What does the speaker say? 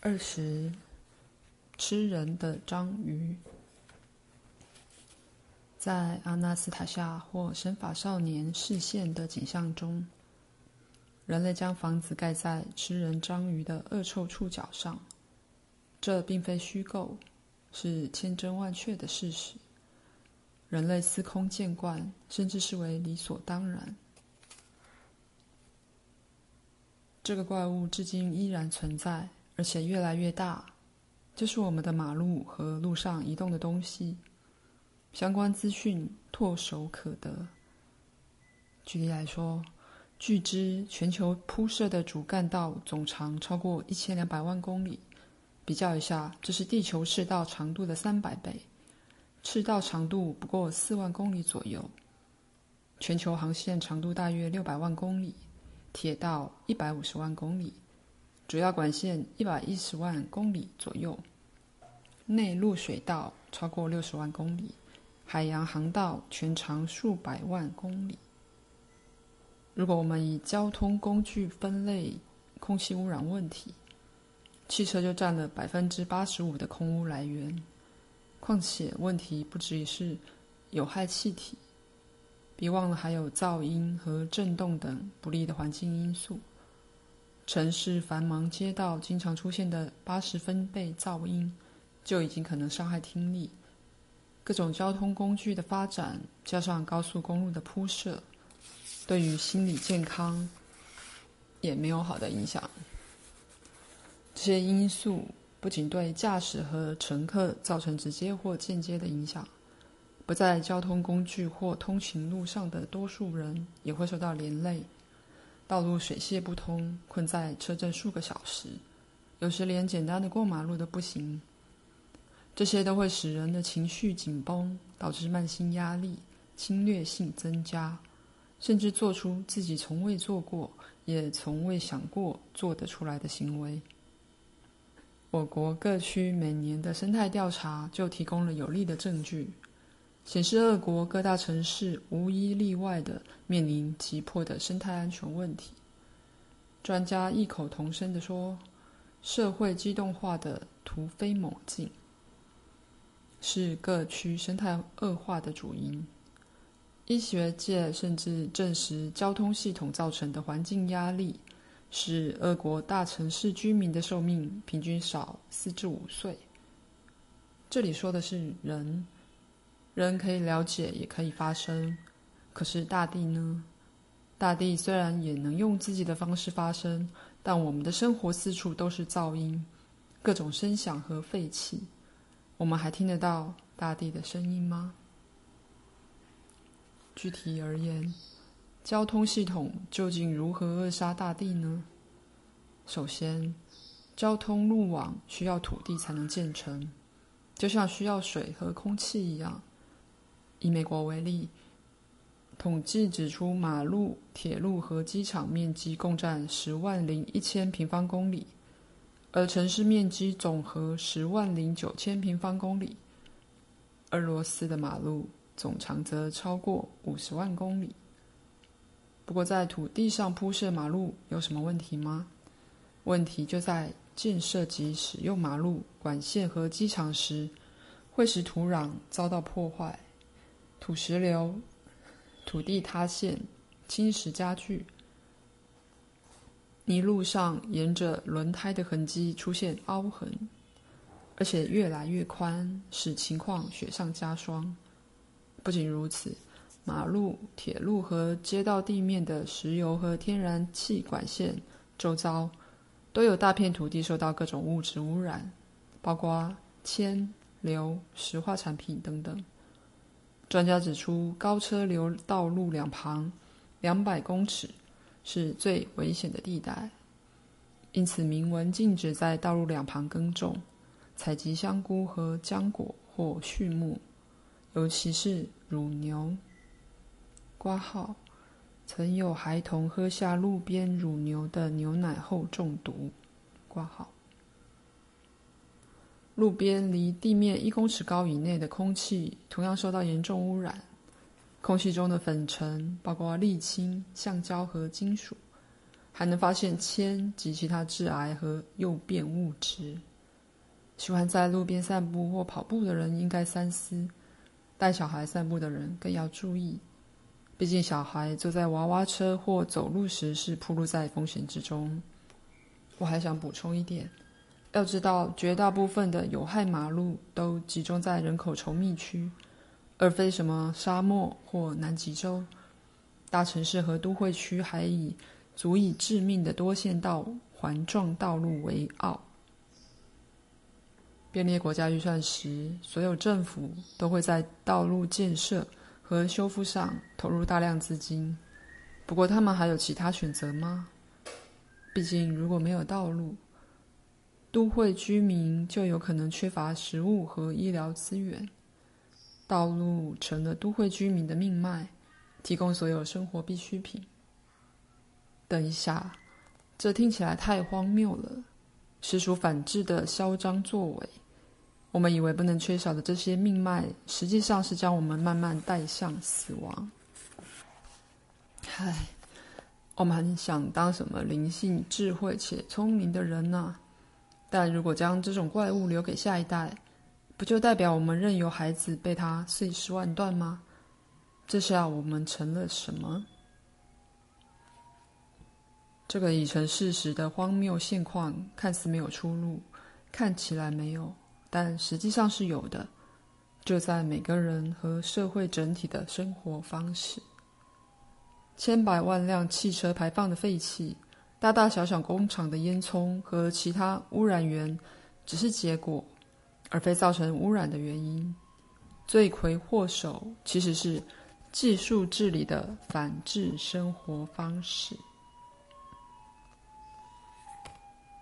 二十，吃人的章鱼。在阿纳斯塔夏或神法少年视线的景象中，人类将房子盖在吃人章鱼的恶臭触角上。这并非虚构，是千真万确的事实。人类司空见惯，甚至视为理所当然。这个怪物至今依然存在，而且越来越大。这是我们的马路和路上移动的东西。相关资讯唾手可得。举例来说，据知全球铺设的主干道总长超过一千两百万公里。比较一下，这是地球赤道长度的三百倍。赤道长度不过四万公里左右。全球航线长度大约六百万公里，铁道一百五十万公里，主要管线一百一十万公里左右，内陆水道超过六十万公里，海洋航道全长数百万公里。如果我们以交通工具分类空气污染问题，汽车就占了百分之八十五的空污来源，况且问题不只是有害气体，别忘了还有噪音和震动等不利的环境因素。城市繁忙街道经常出现的八十分贝噪音，就已经可能伤害听力。各种交通工具的发展，加上高速公路的铺设，对于心理健康也没有好的影响。这些因素不仅对驾驶和乘客造成直接或间接的影响，不在交通工具或通勤路上的多数人也会受到连累。道路水泄不通，困在车阵数个小时，有时连简单的过马路都不行。这些都会使人的情绪紧绷，导致慢性压力、侵略性增加，甚至做出自己从未做过也从未想过做得出来的行为。我国各区每年的生态调查就提供了有力的证据，显示俄国各大城市无一例外的面临急迫的生态安全问题。专家异口同声地说：“社会机动化的突飞猛进，是各区生态恶化的主因。”医学界甚至证实，交通系统造成的环境压力。使俄国大城市居民的寿命平均少四至五岁。这里说的是人，人可以了解，也可以发声。可是大地呢？大地虽然也能用自己的方式发声，但我们的生活四处都是噪音，各种声响和废气。我们还听得到大地的声音吗？具体而言。交通系统究竟如何扼杀大地呢？首先，交通路网需要土地才能建成，就像需要水和空气一样。以美国为例，统计指出，马路、铁路和机场面积共占十万零一千平方公里，而城市面积总和十万零九千平方公里。俄罗斯的马路总长则超过五十万公里。不过，在土地上铺设马路有什么问题吗？问题就在建设及使用马路管线和机场时，会使土壤遭到破坏，土石流、土地塌陷、侵蚀加剧，泥路上沿着轮胎的痕迹出现凹痕，而且越来越宽，使情况雪上加霜。不仅如此。马路、铁路和街道地面的石油和天然气管线周遭，都有大片土地受到各种物质污染，包括铅、硫、石化产品等等。专家指出，高车流道路两旁两百公尺是最危险的地带，因此明文禁止在道路两旁耕种、采集香菇和浆果或畜牧，尤其是乳牛。挂号，曾有孩童喝下路边乳牛的牛奶后中毒。挂号，路边离地面一公尺高以内的空气同样受到严重污染，空气中的粉尘包括沥青、橡胶和金属，还能发现铅及其他致癌和诱变物质。喜欢在路边散步或跑步的人应该三思，带小孩散步的人更要注意。毕竟，小孩坐在娃娃车或走路时是暴露在风险之中。我还想补充一点，要知道，绝大部分的有害马路都集中在人口稠密区，而非什么沙漠或南极洲。大城市和都会区还以足以致命的多线道环状道路为傲。编列国家预算时，所有政府都会在道路建设和修复上投入大量资金，不过他们还有其他选择吗？毕竟如果没有道路，都会居民就有可能缺乏食物和医疗资源。道路成了都会居民的命脉，提供所有生活必需品。等一下，这听起来太荒谬了，实属反智的嚣张作为。我们以为不能缺少的这些命脉，实际上是将我们慢慢带向死亡。唉，我们很想当什么灵性、智慧且聪明的人呢？但如果将这种怪物留给下一代，不就代表我们任由孩子被他碎尸万段吗？这下我们成了什么？这个已成事实的荒谬现况，看似没有出路，看起来没有。但实际上是有的，就在每个人和社会整体的生活方式。千百万辆汽车排放的废气，大大小小工厂的烟囱和其他污染源，只是结果，而非造成污染的原因。罪魁祸首其实是技术治理的反制生活方式。